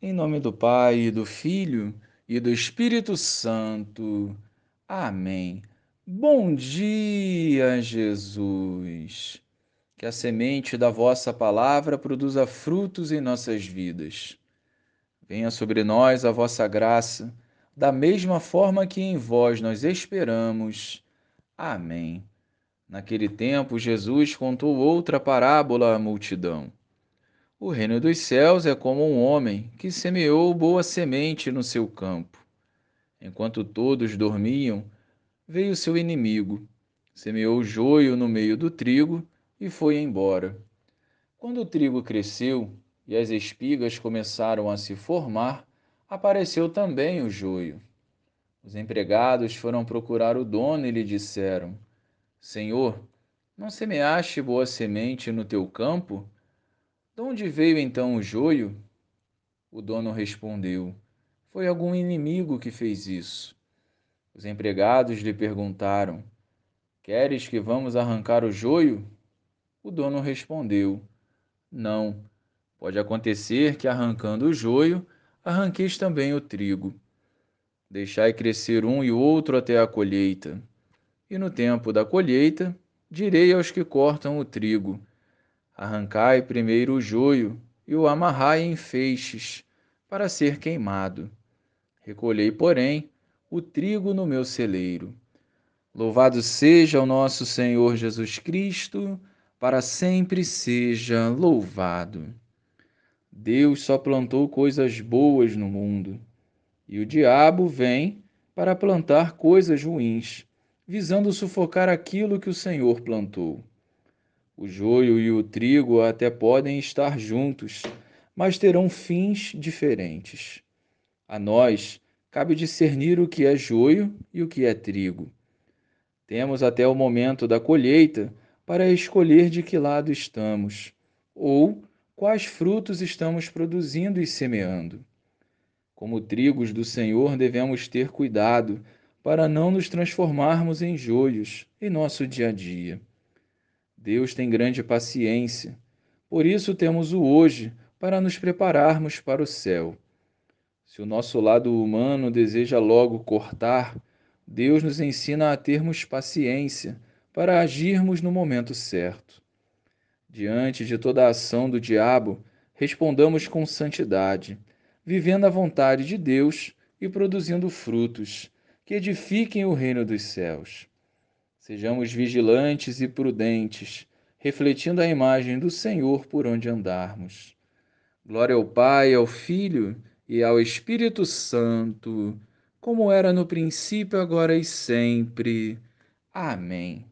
Em nome do Pai, do Filho e do Espírito Santo. Amém. Bom dia, Jesus. Que a semente da vossa palavra produza frutos em nossas vidas. Venha sobre nós a vossa graça, da mesma forma que em vós nós esperamos. Amém. Naquele tempo, Jesus contou outra parábola à multidão o reino dos céus é como um homem que semeou boa semente no seu campo. Enquanto todos dormiam, veio seu inimigo, semeou joio no meio do trigo e foi embora. Quando o trigo cresceu e as espigas começaram a se formar, apareceu também o joio. Os empregados foram procurar o dono e lhe disseram: Senhor, não semeaste boa semente no teu campo? De onde veio então o joio? O dono respondeu: Foi algum inimigo que fez isso. Os empregados lhe perguntaram: Queres que vamos arrancar o joio? O dono respondeu: Não. Pode acontecer que, arrancando o joio, arranqueis também o trigo. Deixai crescer um e outro até a colheita. E no tempo da colheita, direi aos que cortam o trigo: Arrancai primeiro o joio e o amarrai em feixes, para ser queimado. Recolhei, porém, o trigo no meu celeiro. Louvado seja o nosso Senhor Jesus Cristo, para sempre seja louvado. Deus só plantou coisas boas no mundo, e o diabo vem para plantar coisas ruins, visando sufocar aquilo que o Senhor plantou. O joio e o trigo até podem estar juntos, mas terão fins diferentes. A nós cabe discernir o que é joio e o que é trigo. Temos até o momento da colheita para escolher de que lado estamos, ou quais frutos estamos produzindo e semeando. Como trigos do Senhor, devemos ter cuidado para não nos transformarmos em joios em nosso dia a dia. Deus tem grande paciência. Por isso temos o hoje para nos prepararmos para o céu. Se o nosso lado humano deseja logo cortar, Deus nos ensina a termos paciência para agirmos no momento certo. Diante de toda a ação do diabo, respondamos com santidade, vivendo a vontade de Deus e produzindo frutos que edifiquem o reino dos céus. Sejamos vigilantes e prudentes, refletindo a imagem do Senhor por onde andarmos. Glória ao Pai, ao Filho e ao Espírito Santo, como era no princípio, agora e sempre. Amém.